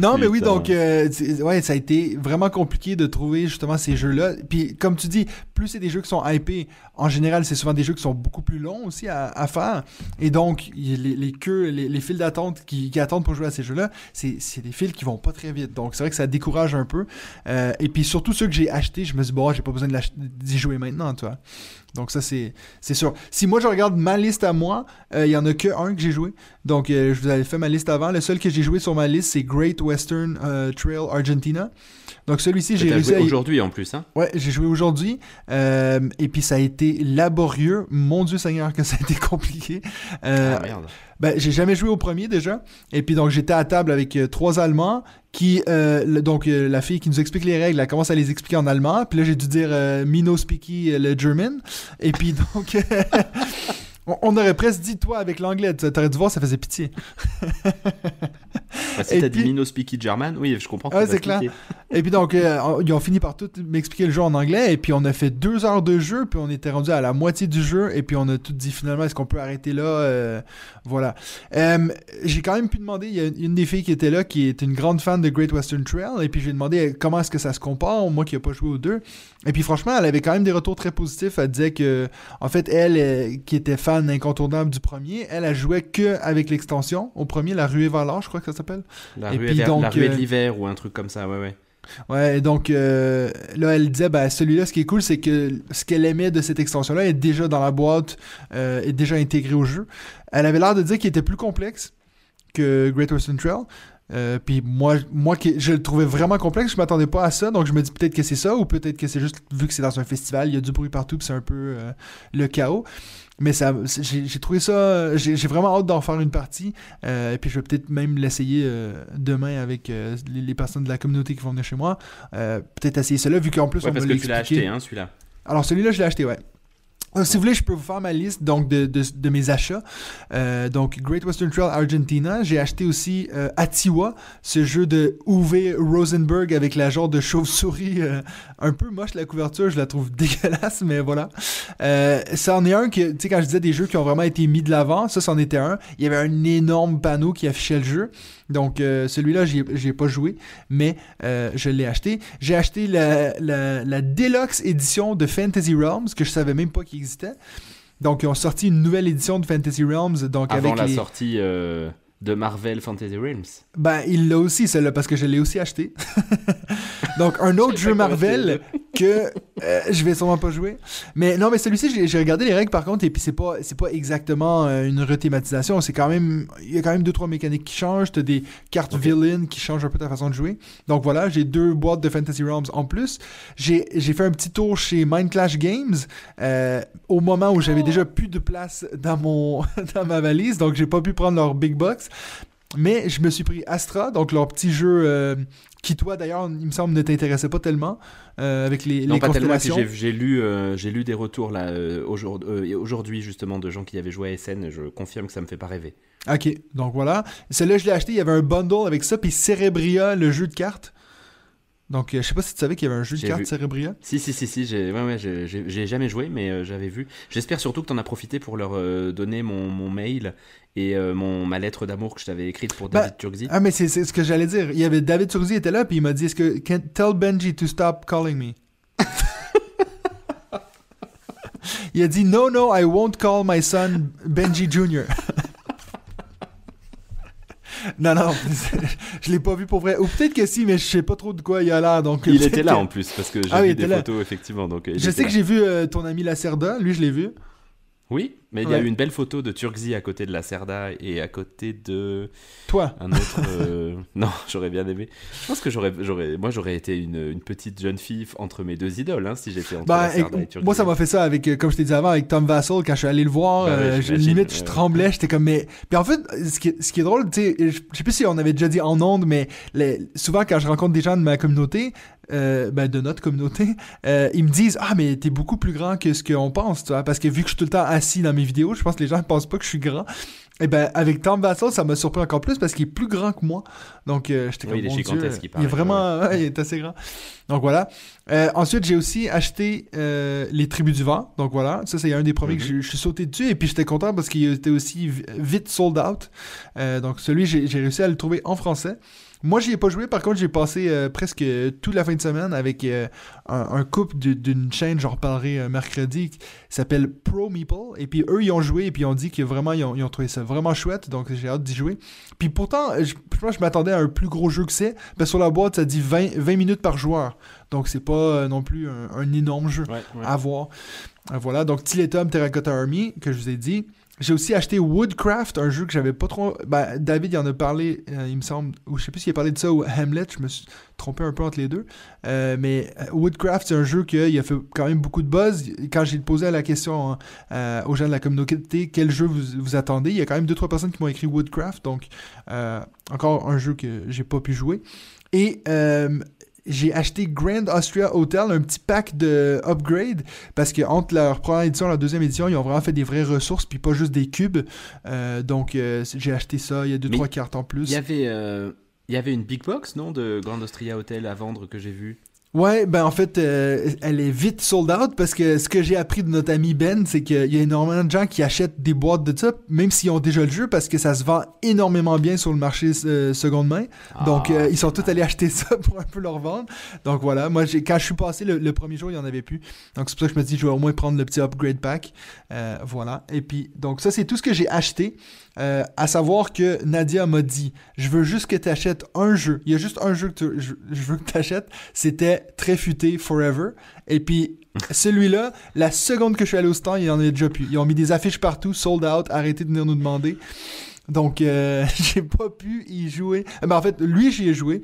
non, mais oui, donc, euh, ouais, ça a été vraiment compliqué de trouver justement ces jeux-là. Puis, comme tu dis, plus c'est des jeux qui sont hypés, en général, c'est souvent des jeux qui sont beaucoup plus longs aussi à, faire. Et donc, les, les queues, les, les files d'attente qui, attendent pour jouer à ces jeux-là, c'est des files qui vont pas très vite. Donc, c'est vrai que ça décourage un peu. Euh, et puis, surtout ceux que j'ai achetés, je me dis, bon, j'ai pas besoin d'y jouer maintenant, toi. Donc ça, c'est sûr. Si moi, je regarde ma liste à moi, euh, il y en a que un que j'ai joué. Donc, euh, je vous avais fait ma liste avant. Le seul que j'ai joué sur ma liste, c'est Great Western euh, Trail Argentina. Donc celui-ci, j'ai réussi joué aujourd'hui en plus, hein? Ouais, j'ai joué aujourd'hui. et puis ça a été laborieux. Mon Dieu Seigneur, que ça a été [laughs] compliqué. ah merde. Ben, j'ai jamais joué au premier déjà. Et puis donc j'étais à table avec trois Allemands qui euh, donc euh, la fille qui nous explique les règles elle commence à les expliquer en allemand puis là j'ai dû dire euh, Mino speaky le German et puis donc [laughs] on, aurait presque dit toi avec l'anglais t'aurais dû voir ça faisait pitié [laughs] bah, si t'as dit Mino speaky German oui je comprends ouais, c'est clair et puis donc ils ont fini par tout m'expliquer le jeu en anglais et puis on a fait deux heures de jeu puis on était rendu à la moitié du jeu et puis on a tout dit finalement est-ce qu'on peut arrêter là voilà j'ai quand même pu demander il y a une des filles qui était là qui est une grande fan de Great Western Trail. Et puis, je lui ai demandé comment est-ce que ça se compare, moi qui n'ai pas joué aux deux. Et puis, franchement, elle avait quand même des retours très positifs. Elle disait que, en fait, elle, euh, qui était fan incontournable du premier, elle, a joué que avec l'extension. Au premier, la ruée vers l'or, je crois que ça s'appelle. La, ruée, la ruée de euh, l'hiver ou un truc comme ça, ouais, ouais. Ouais, donc euh, là, elle disait, ben, celui-là, ce qui est cool, c'est que ce qu'elle aimait de cette extension-là est déjà dans la boîte, est déjà intégré au jeu. Elle avait l'air de dire qu'il était plus complexe que Great Western Trail, euh, puis moi, moi je le trouvais vraiment complexe, je m'attendais pas à ça, donc je me dis peut-être que c'est ça, ou peut-être que c'est juste vu que c'est dans un festival, il y a du bruit partout, puis c'est un peu euh, le chaos. Mais ça, j'ai trouvé ça, j'ai vraiment hâte d'en faire une partie, euh, et puis je vais peut-être même l'essayer demain avec les, personnes de la communauté qui vont venir chez moi. peut-être essayer cela, vu qu'en plus ouais, on parce que tu l'as acheté, hein, celui-là. Alors celui-là, je l'ai acheté, ouais. Euh, si vous voulez, je peux vous faire ma liste donc, de, de, de mes achats. Euh, donc, Great Western Trail Argentina. J'ai acheté aussi euh, Atiwa, ce jeu de Uwe Rosenberg avec la genre de chauve-souris euh, un peu moche, la couverture. Je la trouve [laughs] dégueulasse, mais voilà. Euh, ça en est un que, tu sais, quand je disais des jeux qui ont vraiment été mis de l'avant, ça, c'en était un. Il y avait un énorme panneau qui affichait le jeu. Donc, euh, celui-là, j'y ai pas joué, mais euh, je l'ai acheté. J'ai acheté la, la, Deluxe édition de Fantasy Realms, que je savais même pas qu'il existait. Donc, ils ont sorti une nouvelle édition de Fantasy Realms. Donc, Avant avec la sortie euh, de Marvel Fantasy Realms. Ben, il l'a aussi, celle-là, parce que je l'ai aussi acheté. [laughs] Donc, un [laughs] autre jeu Marvel que euh, je vais sûrement pas jouer. Mais non, mais celui-ci, j'ai regardé les règles par contre, et puis c'est pas, c'est pas exactement euh, une rethématisation. C'est quand même, il y a quand même deux trois mécaniques qui changent. T'as des cartes villains qui changent un peu ta façon de jouer. Donc voilà, j'ai deux boîtes de Fantasy Realms en plus. J'ai fait un petit tour chez Mind Clash Games euh, au moment où j'avais oh. déjà plus de place dans mon [laughs] dans ma valise, donc j'ai pas pu prendre leur big box. Mais je me suis pris Astra, donc leur petit jeu euh, qui, toi d'ailleurs, il me semble, ne t'intéressait pas tellement euh, avec les, non, les pas tellement. constellations. J'ai lu, euh, j'ai lu des retours là aujourd'hui, aujourd'hui justement de gens qui avaient joué à SN. Je confirme que ça me fait pas rêver. Ok, donc voilà. Celle-là, je l'ai acheté, il y avait un bundle avec ça, puis Cerebria, le jeu de cartes. Donc, euh, je sais pas si tu savais qu'il y avait un jeu de cartes. Cerebria. Si, si, si, si, j'ai ouais, ouais, j'ai- jamais joué, mais euh, j'avais vu. J'espère surtout que tu en as profité pour leur euh, donner mon, mon mail et euh, mon, ma lettre d'amour que je t'avais écrite pour Bah, David Turgzy. Ah, mais c'est c'est ce que j'allais dire. Il y avait David Turzi était là, puis il m'a dit Est-ce que can, tell Benji to stop calling me? [laughs] Il a dit No, no, I won't call my son Benji Jr. [laughs] [laughs] non, non, [laughs] je l'ai pas vu pour vrai. Ou peut-être que si, mais je sais pas trop de quoi il a l'air. Donc il était là que- en plus, parce que j'ai Ah vu des là. photos, effectivement. Donc, euh, Je sais que là. j'ai vu euh, ton ami Lacerda, lui je l'ai vu. Oui, mais il y a eu une belle photo de Turgzy à côté de la Cerda et à côté de Toi. un autre. euh, [laughs] Non, j'aurais bien aimé. Je pense que j'aurais, j'aurais, moi j'aurais été une, une petite jeune fille entre mes deux idoles, hein, si j'étais entre Bah, la Cerda et- et moi, ça m'a fait ça avec, euh, comme je t'ai dit avant, avec Tom Vassell, quand je suis allé le voir, Bah euh, je- limite, je tremblais, j'étais comme, mais. Puis en fait, ce qui est, ce qui est drôle, tu sais, je je sais plus si on avait déjà dit en ondes, mais les- souvent quand je rencontre des gens de ma communauté, euh, ben, de notre communauté, euh, ils me disent, ah, mais t'es beaucoup plus grand que ce qu'on pense, tu vois, parce que vu que je suis tout le temps assis dans mes vidéos, je pense que les gens ne pensent pas que je suis grand. Et ben, avec Tom Vassell, ça m'a surpris encore plus parce qu'il est plus grand que moi. Donc, euh, j'étais Oui, comme, il est Dieu, il il est vraiment, ouais, il est assez grand. Donc voilà. Euh, ensuite, j'ai aussi acheté Les Tribus du Vent. Donc voilà, ça c'est un des premiers que Mhm. je, je suis sauté dessus. Et puis j'étais content parce qu'il était aussi vi- vite sold out. Donc celui, j'ai réussi à le trouver en français. Moi, j'y ai pas joué. Par contre, j'ai passé euh, presque toute la fin de semaine avec euh, un, un couple d'une chaîne, j'en reparlerai euh, mercredi, qui s'appelle Pro Meeple. Et puis eux, ils ont joué et puis ils ont dit que vraiment, ils ont, ils ont trouvé ça vraiment chouette. Donc j'ai hâte d'y jouer. Puis pourtant, je, je pense que je m'attendais à un plus gros jeu que c'est. Ben, sur la boîte, ça dit 20, 20 minutes par joueur. Donc c'est pas non plus un, un énorme jeu Ouais, ouais. à voir. Voilà, donc Tiletum Terracotta Army, que je vous ai dit. J'ai aussi acheté Woodcraft, un jeu que j'avais pas trop. Ben, David il en a parlé, euh, il me semble, ou je sais plus s'il a parlé de ça ou Hamlet, je me suis trompé un peu entre les deux. Euh, mais euh, Woodcraft, c'est un jeu qui a fait quand même beaucoup de buzz. Quand j'ai posé la question hein, aux gens de la communauté, quel jeu vous, vous attendez, il y a quand même deux trois personnes qui m'ont écrit Woodcraft, donc encore un jeu que j'ai pas pu jouer. Et j'ai acheté Grand Austria Hotel, un petit pack de upgrade, parce que entre leur première édition et leur deuxième édition, ils ont vraiment fait des vraies ressources, puis pas juste des cubes. Euh, donc euh, j'ai acheté ça, il y a deux, Mais trois cartes en plus. Il y avait, euh, il y avait une big box, non, de Grand Austria Hotel à vendre que j'ai vu? Ouais, ben en fait, euh, elle est vite sold out parce que ce que j'ai appris de notre ami Ben, c'est qu'il y a énormément de gens qui achètent des boîtes de ça, même s'ils ont déjà le jeu, parce que ça se vend énormément bien sur le marché euh, seconde main. Donc, Ah, euh, ils sont tous allés acheter ça pour un peu leur vendre. Donc, voilà. Moi, j'ai- quand je suis passé le, le premier jour, il n'y en avait plus. Donc, c'est pour ça que je me dis, je vais au moins prendre le petit upgrade pack. Euh, voilà. Et puis, donc, ça, c'est tout ce que j'ai acheté. Euh, à savoir que Nadia m'a dit, je veux juste que tu achètes un jeu. Il y a juste un jeu que tu- je, je veux que tu achètes. C'était Très futé Forever. Et puis, [laughs] celui-là, la seconde que je suis allé au stand, il y en avait déjà plus. Ils ont mis des affiches partout, sold out, arrêtez de venir nous demander. Donc, euh, [laughs] j'ai pas pu y jouer. Euh, Ben, en fait, lui, j'y ai joué.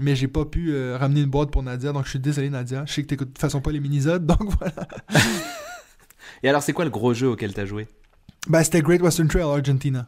Mais j'ai pas pu euh, ramener une boîte pour Nadia, donc je suis désolé Nadia. Je sais que t'écoutes de toute façon pas les minisodes, donc [laughs] voilà. Et alors, c'est quoi le gros jeu auquel t'as joué? Ben c'était Great Western Trail Argentina.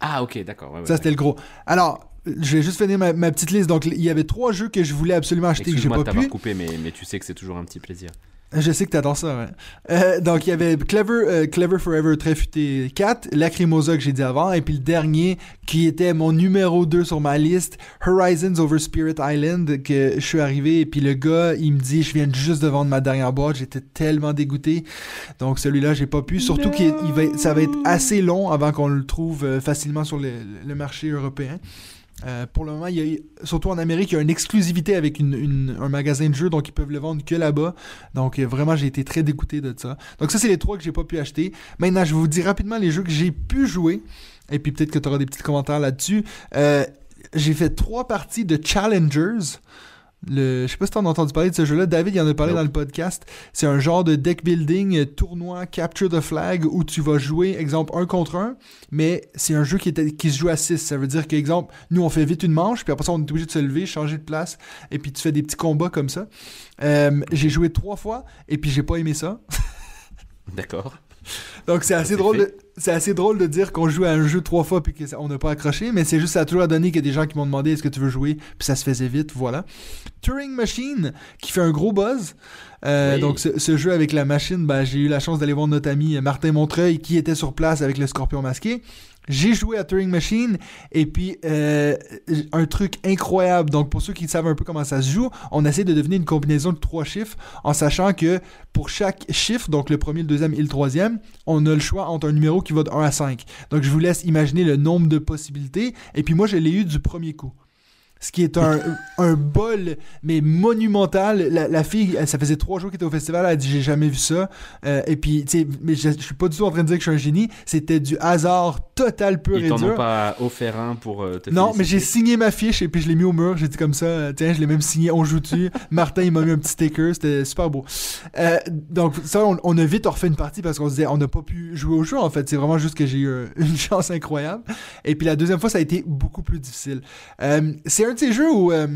Ah, ok, d'accord. ouais, ouais, Ça c'était le gros. Alors, je vais juste finir ma, ma petite liste. Donc il y avait trois jeux que je voulais absolument acheter que j'ai pas pu. coupé, mais, mais tu sais que c'est toujours un petit plaisir. [laughs] Je sais que t'adores ça, ouais. Euh, donc, il y avait Clever, euh, Clever Forever très futé 4, Lacrimosa que j'ai dit avant, et puis le dernier qui était mon numéro 2 sur ma liste, Horizons Over Spirit Island, que je suis arrivé, et puis le gars, il me dit, je viens juste de vendre ma dernière boîte, j'étais tellement dégoûté. Donc, celui-là, j'ai pas pu. Surtout que ça va être assez long avant qu'on le trouve euh, facilement sur le marché européen. Euh, pour le moment, surtout en Amérique, il y a une exclusivité avec un magasin de jeux, donc ils peuvent le vendre que là-bas. Donc euh, vraiment, j'ai été très dégoûté de ça. Donc ça, c'est les trois que j'ai pas pu acheter. Maintenant, je vous dis rapidement les jeux que j'ai pu jouer. Et puis peut-être que tu auras des petits commentaires là-dessus. Euh, j'ai fait trois parties de Challengers. Le, je sais pas si t'en as entendu parler de ce jeu-là. David il en a parlé Nope. dans le podcast. C'est un genre de deck building, euh, tournoi, capture the flag, où tu vas jouer, exemple, un contre un, mais c'est un jeu qui se joue à 6. Ça veut dire qu'exemple, nous on fait vite une manche, puis après ça on est obligé de se lever, changer de place, et puis tu fais des petits combats comme ça. Euh, j'ai joué trois fois, et puis j'ai pas aimé ça. D'accord. Donc c'est assez drôle. de- C'est assez drôle de dire qu'on joue à un jeu trois fois puis qu'on n'a pas accroché, mais c'est juste ça a toujours donné qu'il y a des gens qui m'ont demandé est-ce que tu veux jouer, puis ça se faisait vite, voilà. Turing Machine qui fait un gros buzz. Euh, Oui. Donc ce, ce jeu avec la machine, ben, j'ai eu la chance d'aller voir notre ami Martin Montreuil qui était sur place avec le Scorpion masqué. J'ai joué à Turing Machine et puis euh, un truc incroyable. Donc pour ceux qui savent un peu comment ça se joue, on essaie de deviner une combinaison de trois chiffres en sachant que pour chaque chiffre, donc le premier, le deuxième et le troisième, on a le choix entre un numéro qui va de 1 à 5. Donc je vous laisse imaginer le nombre de possibilités. Et puis moi je l'ai eu du premier coup. Ce qui est un, [laughs] un bol, mais monumental. La, la fille, elle- ça faisait trois jours qu'elle était au festival, elle a dit j'ai jamais vu ça. Euh, et puis, tu sais, mais je, je suis pas du tout en train de dire que je suis un génie. C'était du hasard total pur Ils et dur. pas offert un pour euh, te Non, mais j'ai signé ma fiche et puis je l'ai mis au mur. J'ai dit comme ça, euh, tiens, je l'ai même signé, on joue dessus. [laughs] Martin, il m'a mis un petit sticker, c'était super beau. Euh, donc, ça, on, on a vite refait une partie parce qu'on se disait, on n'a pas pu jouer au jeu en fait. C'est vraiment juste que j'ai eu [laughs] une chance incroyable. Et puis la deuxième fois, ça a été beaucoup plus difficile. C'est un de ces jeux où. euh,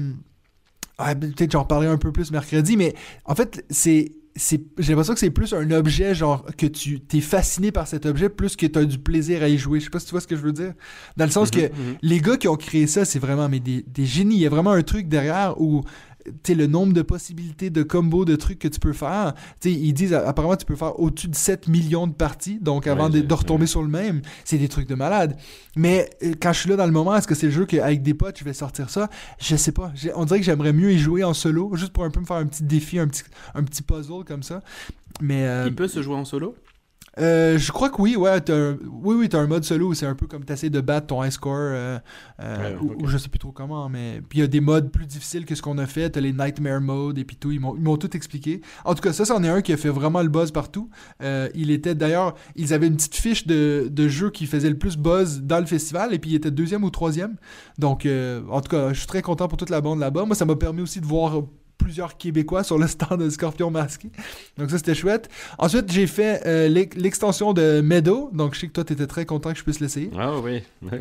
ah, Peut-être j'en reparlerai un peu plus mercredi, mais en fait, c'est. c'est- J'ai l'impression que c'est plus un objet, genre, que tu t'es fasciné par cet objet, plus que tu as du plaisir à y jouer. Je sais pas si tu vois ce que je veux dire. Dans le sens que Mhm, mhm. les gars qui ont créé ça, c'est vraiment mais des, des génies. Il y a vraiment un truc derrière où sais, le nombre de possibilités de combos, de trucs que tu peux faire. Sais, ils disent apparemment tu peux faire au-dessus de 7 millions de parties, donc avant Ouais, de, retomber ouais. sur le même, c'est des trucs de malade. Mais euh, quand je suis là dans le moment, est-ce que c'est le jeu qu'avec des potes je vais sortir ça? Je sais pas. On dirait que j'aimerais mieux y jouer en solo, juste pour un peu me faire un petit défi, un petit, un petit puzzle comme ça. Mais euh, Il peut se jouer en solo? Euh, je crois que oui, ouais, un- oui, oui, t'as un mode solo où c'est un peu comme t'essaies de battre ton high score, euh, euh, Ouais, ou, ok. ou je sais plus trop comment, mais puis il y a des modes plus difficiles que ce qu'on a fait, t'as les nightmare modes et puis tout, ils m'ont tout expliqué. En tout cas, ça, c'en est un qui a fait vraiment le buzz partout. Il était d'ailleurs, ils avaient une petite fiche de, de jeu qui faisait le plus buzz dans le festival et puis il était deuxième ou troisième. Donc, euh, en tout cas, je suis très content pour toute la bande là-bas. Moi, ça m'a permis aussi de voir plusieurs Québécois sur le stand de Scorpion Masqué. Donc ça, c'était chouette. Ensuite, j'ai fait euh, l'ex- l'extension de Meadow. Donc je sais que toi, t'étais très content que je puisse l'essayer. Ah oui. Ouais.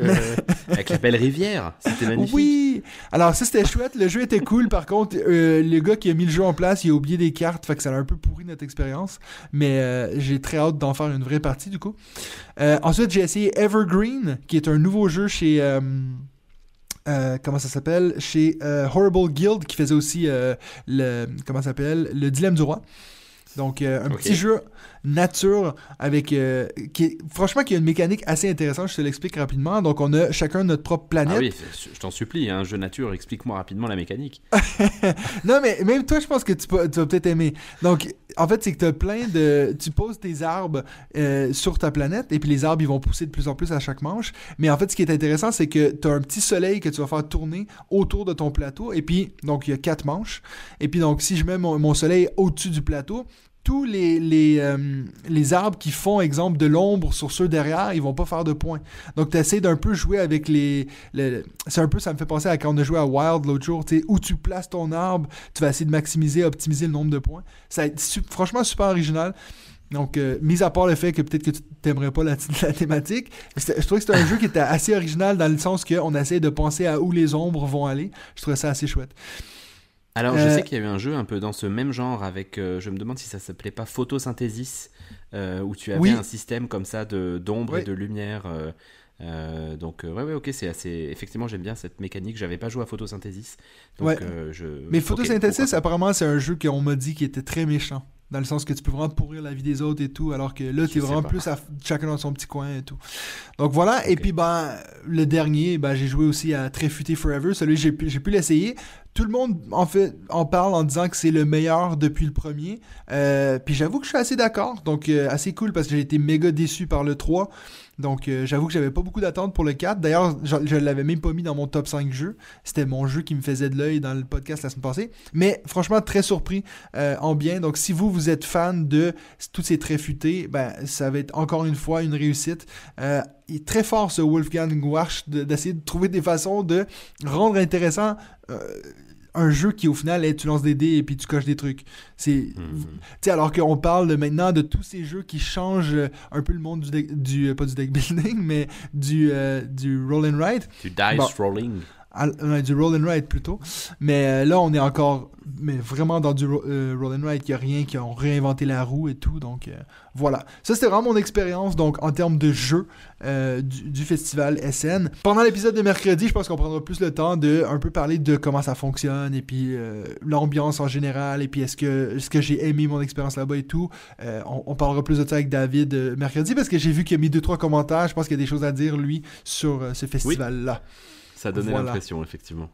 Avec la belle rivière. C'était magnifique. Oui! Alors ça, c'était chouette. Le jeu était cool. Par contre, euh, le gars qui a mis le jeu en place, il a oublié des cartes. Fait que ça a un peu pourri notre expérience. Mais euh, j'ai très hâte d'en faire une vraie partie, du coup. Euh, ensuite, j'ai essayé Evergreen, qui est un nouveau jeu chez... euh, comment ça s'appelle chez euh, Horrible Guild qui faisait aussi euh, le comment ça s'appelle le dilemme du roi donc euh, un petit jeu nature avec euh, qui est- franchement qui a une mécanique assez intéressante je te l'explique rapidement donc on a chacun notre propre planète Ah oui, je t'en supplie, un jeu nature, explique-moi rapidement la mécanique. [laughs] non, mais même toi, je pense que tu, peux- tu vas peut-être aimer. Donc, en fait, c'est que plein de. Tu poses tes arbres euh, sur ta planète et puis les arbres, vont pousser de plus en plus à chaque manche. Mais en fait, ce qui est intéressant, c'est que tu as un petit soleil que tu vas faire tourner autour de ton plateau. Et puis, donc, il y a quatre manches. Et puis, donc, si je mets mon soleil au-dessus du plateau, tous les, les, euh, les arbres qui font, exemple, de l'ombre sur ceux derrière, ils vont pas faire de points. Donc, tu essaies d'un peu jouer avec les. le- c'est un peu, ça me fait penser à quand on a joué à Wild l'autre jour, tu où tu places ton arbre, tu vas essayer de maximiser, optimiser le nombre de points. Ça su- franchement super original. Donc, euh, mis à part le fait que peut-être que tu t'aimerais pas la, [laughs] la thématique, je trouvais que c'était un jeu qui était assez original dans le sens qu'on essaie de penser à où les ombres vont aller. Je trouvais ça assez chouette. Alors, je Euh, sais qu'il y a eu un jeu un peu dans ce même genre avec, euh, je me demande si ça s'appelait pas Photosynthesis, euh, où tu avais Oui. un système comme ça de d'ombre et de lumière. euh, donc, euh, ouais, ouais, ok, c'est assez. Effectivement, j'aime bien cette mécanique. J'avais pas joué à Photosynthesis. Donc, Ouais. euh, je... Mais Photosynthesis, apparemment, c'est un jeu qu'on m'a dit qui était très méchant. Dans le sens que tu peux vraiment pourrir la vie des autres et tout, alors que là, tu es vraiment pas. plus à chacun dans son petit coin et tout. Donc voilà, et puis ben, le dernier, ben, j'ai joué aussi à Tréfuté Forever. Celui, j'ai pu, j'ai pu l'essayer. Tout le monde en fait en parle en disant que c'est le meilleur depuis le premier. Euh, puis j'avoue que je suis assez d'accord. Donc euh, assez cool parce que j'ai été méga déçu par le 3. Donc euh, j'avoue que j'avais pas beaucoup d'attentes pour le 4. D'ailleurs, je, je l'avais même pas mis dans mon top 5 jeux. C'était mon jeu qui me faisait de l'œil dans le podcast la semaine passée. Mais franchement, très surpris euh, en bien. Donc si vous, vous êtes fan de tous ces traits ben, ça va être encore une fois une réussite. Euh, il est très fort ce Wolfgang Warsch de- d'essayer de trouver des façons de rendre intéressant euh, un jeu qui au final est tu lances des dés et puis tu coches des trucs. C'est Mhm. alors qu'on parle maintenant de tous ces jeux qui changent euh, un peu le monde du, deck- du euh, pas du deck building, [laughs] mais du, euh, du roll and write. Du dice Bon. rolling. Du roll and write plutôt. Mais euh, là, on est encore mais vraiment dans du euh, roll and write. Il n'y a rien qui ont réinventé la roue et tout. Donc euh, voilà. Ça, c'était vraiment mon expérience donc en termes de jeu du, festival SN. Pendant l'épisode de mercredi, je pense qu'on prendra plus le temps de un peu parler de comment ça fonctionne et puis l'ambiance en général et puis est-ce que, est -ce que j'ai aimé mon expérience là-bas et tout. On, parlera plus de ça avec David mercredi parce que j'ai vu qu'il a mis deux trois commentaires. Je pense qu'il y a des choses à dire lui sur ce festival-là. Ça donnait l'impression, effectivement.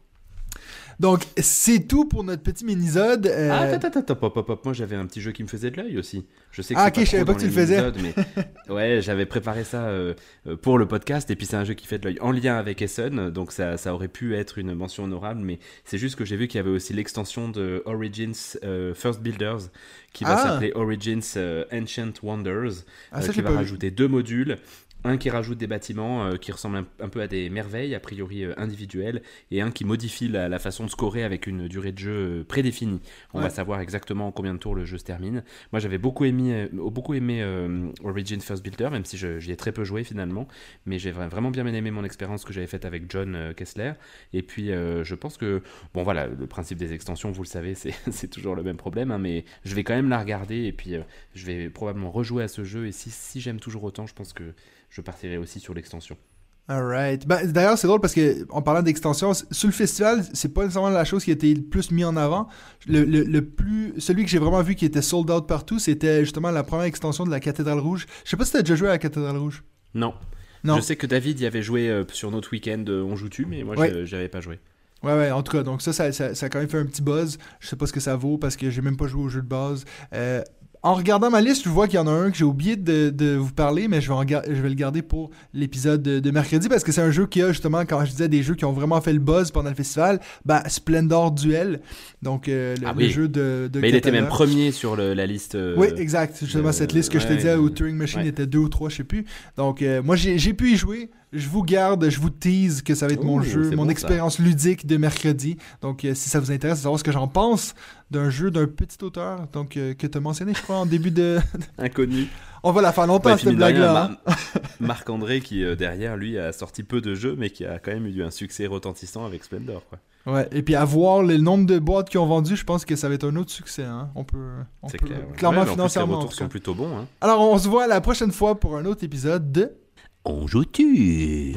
Donc, c'est tout pour notre petit mini-zode. Euh, ah, attends, attends, attends, pop, pop, Moi, j'avais un petit jeu qui me faisait de l'œil aussi. Je sais que ah, ok, je savais pas que tu le faisais. Mais... [laughs] ouais, j'avais préparé ça euh, euh, pour le podcast. Et puis, c'est un jeu qui fait de l'œil en lien avec Essen. Donc, ça, ça aurait pu être une mention honorable. Mais c'est juste que j'ai vu qu'il y avait aussi l'extension de Origins First Builders qui va ah. s'appeler Origins Ancient Wonders. Ah, qui va rajouter deux modules un qui rajoute des bâtiments euh, qui ressemblent un, peu à des merveilles, a priori euh, individuelles, et un qui modifie la, façon de scorer avec une durée de jeu euh, prédéfinie. On va savoir exactement combien de tours le jeu se termine. Moi j'avais beaucoup aimé, beaucoup aimé Origin First Builder, même si j'y ai très peu joué finalement, mais j'ai vraiment bien aimé mon expérience que j'avais faite avec John Kessler. Et puis je pense que, bon voilà, le principe des extensions, vous le savez, [laughs] c'est toujours le même problème, hein, mais je vais quand même la regarder, et puis je vais probablement rejouer à ce jeu, et si, si j'aime toujours autant, je pense que je partirai aussi sur l'extension. Alright. Ben, D'ailleurs, c'est drôle parce que en parlant d'extension, sur le festival, c'est pas nécessairement la chose qui a été le plus mis en avant. Le, le, plus, celui que j'ai vraiment vu qui était sold out partout, c'était justement la première extension de la Cathédrale Rouge. Je sais pas si t'as déjà joué à la Cathédrale Rouge. Non. non. Je sais que David y avait joué euh, sur notre week-end euh, On joue-tu, mais moi j'avais pas joué. Ouais, ouais, en tout cas, donc ça ça, ça, a quand même fait un petit buzz. Je sais pas ce que ça vaut parce que j'ai même pas joué au jeu de base. Euh, en regardant ma liste, je vois qu'il y en a un que j'ai oublié de, vous parler, mais je vais, je vais le garder pour l'épisode de, mercredi parce que c'est un jeu qui a justement, quand je disais des jeux qui ont vraiment fait le buzz pendant le festival, bah, Splendor Duel. Donc, euh, le, ah jeu de. mais il était même premier sur la liste. Euh, oui, exact. Justement, cette liste que je te disais où Turing Machine était deux ou trois, je sais plus. Donc, euh, moi, j'ai pu y jouer je vous garde, je vous tease que ça va être mon jeu, mon expérience ludique de mercredi. Donc, euh, si ça vous intéresse de savoir ce que j'en pense d'un jeu d'un petit auteur, donc euh, que tu as mentionné, je crois, en début de. [laughs] Inconnu. On va la faire longtemps, cette blague-là. Hein. [laughs] Marc-André, qui euh, derrière lui a sorti peu de jeux, mais qui a quand même eu un succès retentissant avec Splendor. Quoi. Ouais, et puis à voir le nombre de boîtes qui ont vendu, je pense que ça va être un autre succès. Hein. On peut, on peut clair, clairement financièrement. les retours sont plutôt bons. Hein. Alors, on se voit la prochaine fois pour un autre épisode de on joue-tu?